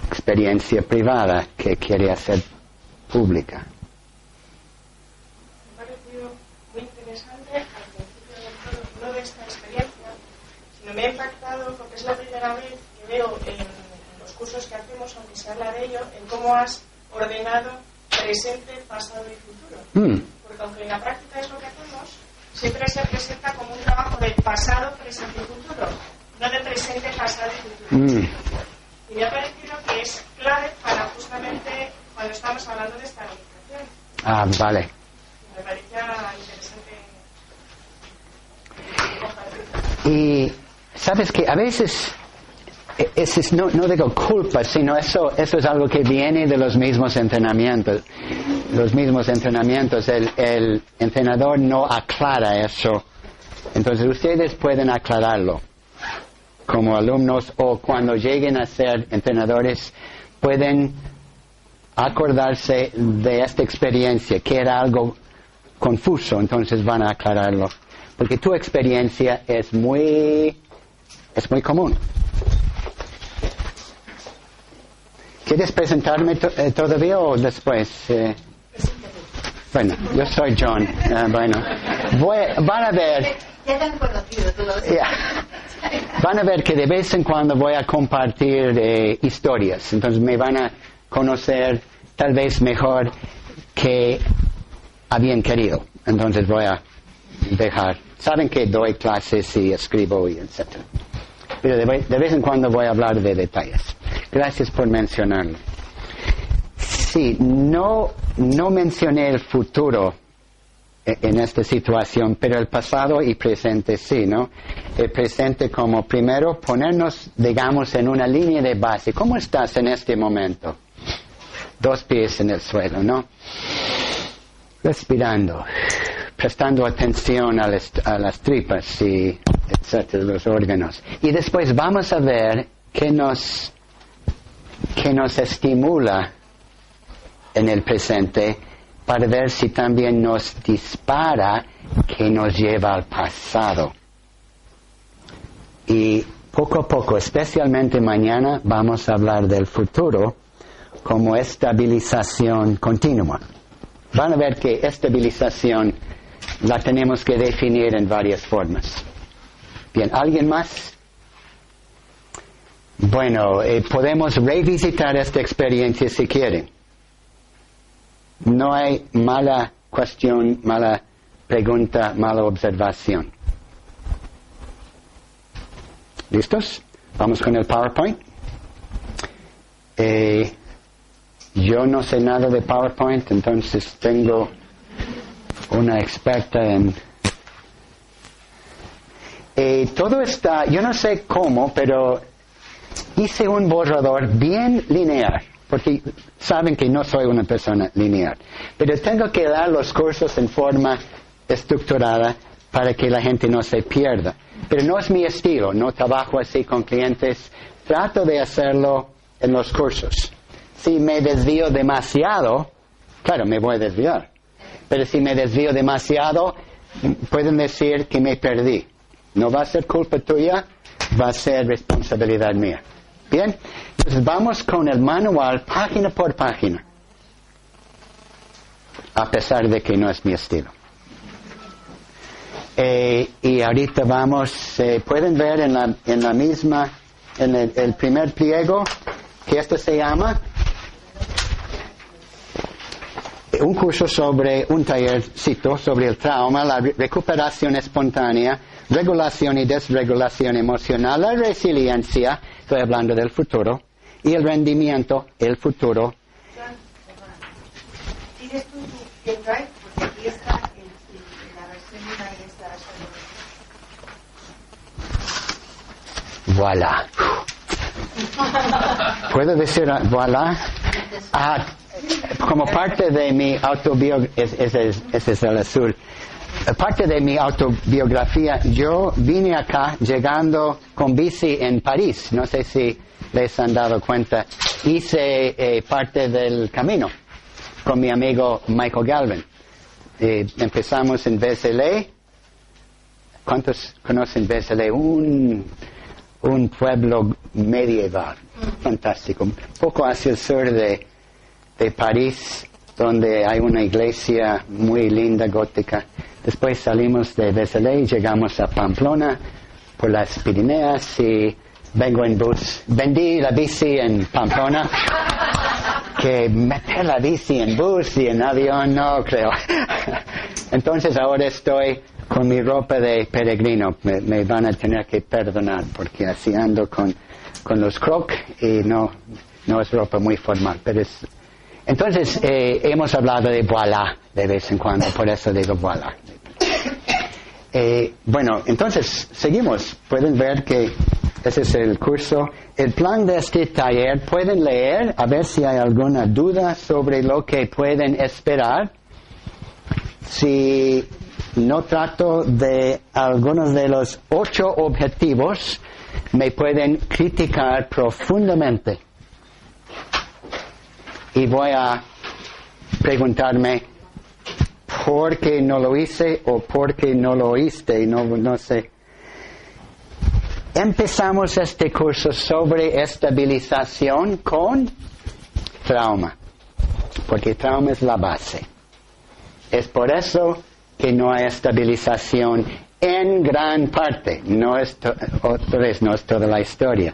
experiencia privada que quiere hacer pública? Me ha parecido muy interesante al principio del todo, no de esta experiencia, sino me ha impactado porque es la primera vez que veo los cursos que hacemos, aunque se habla de ello, en cómo has ordenado presente, pasado y futuro. Mm, Porque aunque en la práctica es lo que hacemos, siempre se presenta como un trabajo de pasado, presente y futuro. No de presente, pasado y futuro. Mm. Y me ha parecido que es clave para justamente cuando estamos hablando de estabilización. Ah, vale. Me parecía interesante Y sabes que a veces, e- ese es- no, no digo culpa, sino eso, eso es algo que viene de los mismos entrenamientos. Los mismos entrenamientos, el, el entrenador no aclara eso. Entonces ustedes pueden aclararlo como alumnos o cuando lleguen a ser entrenadores pueden acordarse de esta experiencia, que era algo confuso, entonces van a aclararlo. Porque tu experiencia es muy, es muy común. ¿Quieres presentarme eh, todavía o después? Eh, bueno, yo soy John. Ah, bueno, Voy- van a ver. Ya te han conocido todos. Ya. Van a ver que de vez en cuando voy a compartir eh, historias, entonces me van a conocer tal vez mejor que habían querido. Entonces voy a dejar. Saben que doy clases y escribo y etcétera. Pero de, ve- de vez en cuando voy a hablar de detalles. Gracias por mencionarlo. Sí, no, no mencioné el futuro e- en esta situación, pero el pasado y presente sí, ¿no? El presente como primero ponernos, digamos, en una línea de base. ¿Cómo estás en este momento? Dos pies en el suelo, ¿no? Respirando, prestando atención a las, tripas y etcétera, los órganos. Y después vamos a ver qué nos, qué nos estimula en el presente para ver si también nos dispara que nos lleva al pasado. Y poco a poco, especialmente mañana, vamos a hablar del futuro como estabilización continua. Van a ver que estabilización la tenemos que definir en varias formas. Bien, ¿alguien más? Bueno, eh, podemos revisitar esta experiencia si quieren. No hay mala cuestión, mala pregunta, mala observación. ¿Listos? Vamos con el PowerPoint. Eh, yo no sé nada de PowerPoint, entonces tengo una experta en... Eh, todo está, yo no sé cómo, pero hice un borrador bien lineal, porque saben que no soy una persona lineal, pero tengo que dar los cursos en forma estructurada para que la gente no se pierda. Pero no es mi estilo, no trabajo así con clientes, trato de hacerlo en los cursos. Si me desvío demasiado, claro, me voy a desviar, pero si me desvío demasiado, pueden decir que me perdí. No va a ser culpa tuya, va a ser responsabilidad mía. Bien, entonces vamos con el manual página por página, a pesar de que no es mi estilo. Eh, y ahorita vamos, eh, pueden ver en la, en la misma, en el, el primer pliego, que esto se llama un curso sobre un tallercito sobre el trauma, la re- recuperación espontánea, regulación y desregulación emocional, la resiliencia, estoy hablando del futuro, y el rendimiento, el futuro. Voilà. ¿Puedo decir ah, voilà? Ah, como parte de mi autobiografía, es, el azul. Parte de mi autobiografía, yo vine acá llegando con bici en París. No sé si les han dado cuenta. Hice eh, parte del camino con mi amigo Michael Galvin. Eh, empezamos en Vézelay. ¿Cuántos conocen Vézelay? Un, un pueblo medieval, fantástico, poco hacia el sur de, de París, donde hay una iglesia muy linda, gótica. Después salimos de y llegamos a Pamplona por las Pirineas y vengo en bus. Vendí la bici en Pamplona, que meter la bici en bus y en avión no creo. Entonces ahora estoy con mi ropa de peregrino. Me, van a tener que perdonar porque así ando con, con los crocs y no, no es ropa muy formal. Pero entonces, eh, hemos hablado de voilà de vez en cuando, por eso digo voilà. Eh, bueno, entonces, seguimos. Pueden ver que ese es el curso. El plan de este taller, pueden leer, a ver si hay alguna duda sobre lo que pueden esperar. Si no trato de algunos de los ocho objetivos, me pueden criticar profundamente. Y voy a preguntarme por qué no lo hice o por qué no lo oíste, no, no sé. Empezamos este curso sobre estabilización con trauma, porque trauma es la base. Es por eso que no hay estabilización en gran parte. No es otra no es toda la historia.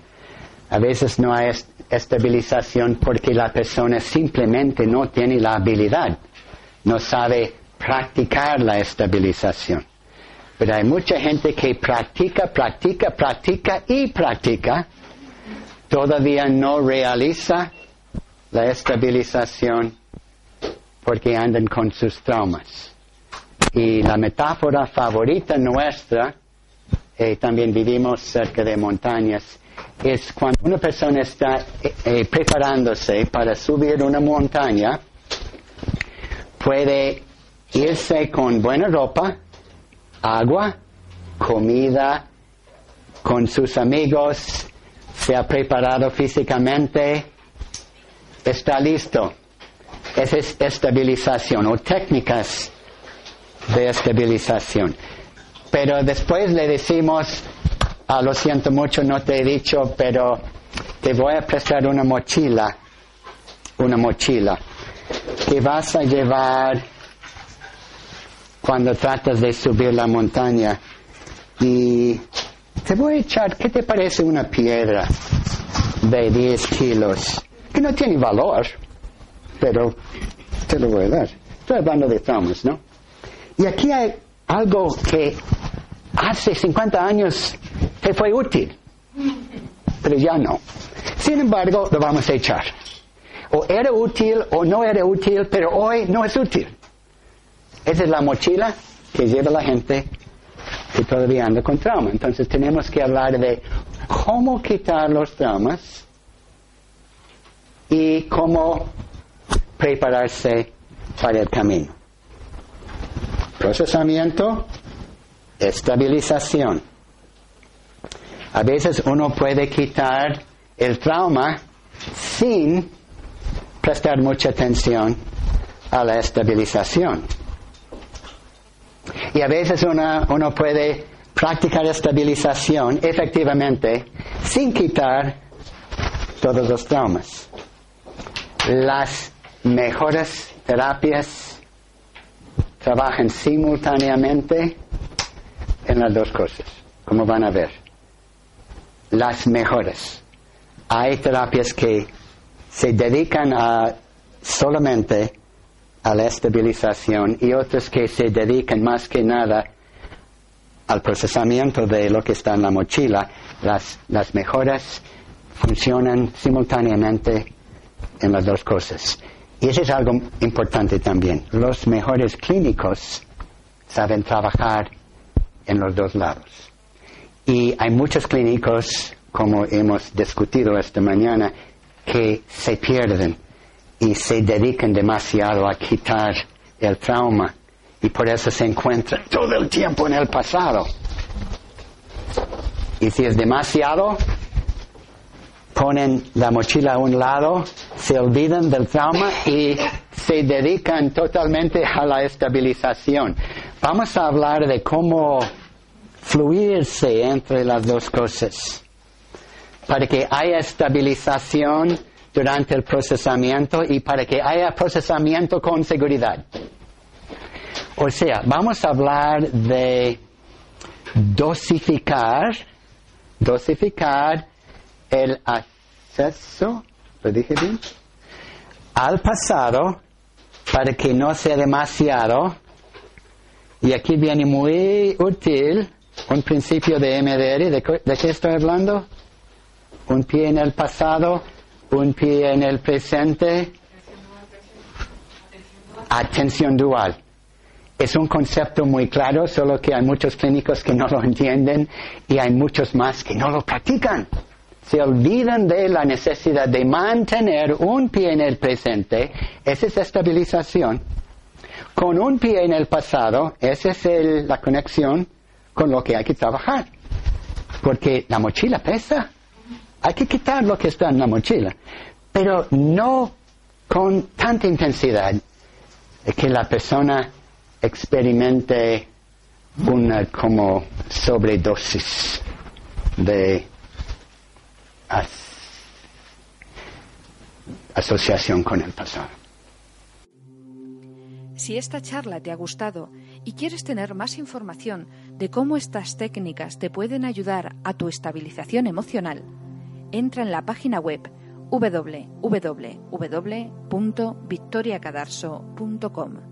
A veces no hay estabilización porque la persona simplemente no tiene la habilidad, no sabe practicar la estabilización. Pero hay mucha gente que practica, practica, practica y practica, todavía no realiza la estabilización porque andan con sus traumas. Y la metáfora favorita nuestra, eh, también vivimos cerca de montañas, es cuando una persona está eh, eh, preparándose para subir una montaña, puede irse con buena ropa, agua, comida, con sus amigos, se ha preparado físicamente, está listo. Esa es estabilización o técnicas de estabilización. Pero después le decimos, ah, lo siento mucho, no te he dicho, pero te voy a prestar una mochila, una mochila, que vas a llevar cuando tratas de subir la montaña. Y te voy a echar, ¿qué te parece una piedra de 10 kilos? Que no tiene valor, pero te lo voy a dar. Estoy hablando de traumas, ¿no? Y aquí hay algo que hace 50 años te fue útil, pero ya no. Sin embargo, lo vamos a echar. O era útil o no era útil, pero hoy no es útil. Esa es la mochila que lleva la gente que todavía anda con trauma. Entonces tenemos que hablar de cómo quitar los traumas y cómo prepararse para el camino. Procesamiento, estabilización. A veces uno puede quitar el trauma sin prestar mucha atención a la estabilización. Y a veces uno, puede practicar estabilización efectivamente sin quitar todos los traumas. Las mejores terapias trabajan simultáneamente en las dos cosas, como van a ver. Las mejores. Hay terapias que se dedican a solamente a la estabilización y otras que se dedican más que nada al procesamiento de lo que está en la mochila. Las, las mejores funcionan simultáneamente en las dos cosas. Y eso es algo importante también. Los mejores clínicos saben trabajar en los dos lados. Y hay muchos clínicos, como hemos discutido esta mañana, que se pierden y se dedican demasiado a quitar el trauma y por eso se encuentran todo el tiempo en el pasado. Y si es demasiado, ponen la mochila a un lado, se olvidan del trauma y se dedican totalmente a la estabilización. Vamos a hablar de cómo fluirse entre las dos cosas. Para que haya estabilización durante el procesamiento y para que haya procesamiento con seguridad. O sea, vamos a hablar de dosificar, dosificar el acceso, ¿lo dije bien? Al pasado para que no sea demasiado Y aquí viene muy útil un principio de MDR. ¿De, cu- de qué estoy hablando? Un pie en el pasado, un pie en el presente. Atención dual. Es un concepto muy claro, solo que hay muchos clínicos que no lo entienden y hay muchos más que no lo practican. Se olvidan de la necesidad de mantener un pie en el presente, esa es estabilización. Con un pie en el pasado, esa es la conexión con lo que hay que trabajar. Porque la mochila pesa. Hay que quitar lo que está en la mochila. Pero no con tanta intensidad que la persona experimente una como sobredosis de as- asociación con el pasado. Si esta charla te ha gustado y quieres tener más información de cómo estas técnicas te pueden ayudar a tu estabilización emocional, entra en la página web www.victoriacadarso.com.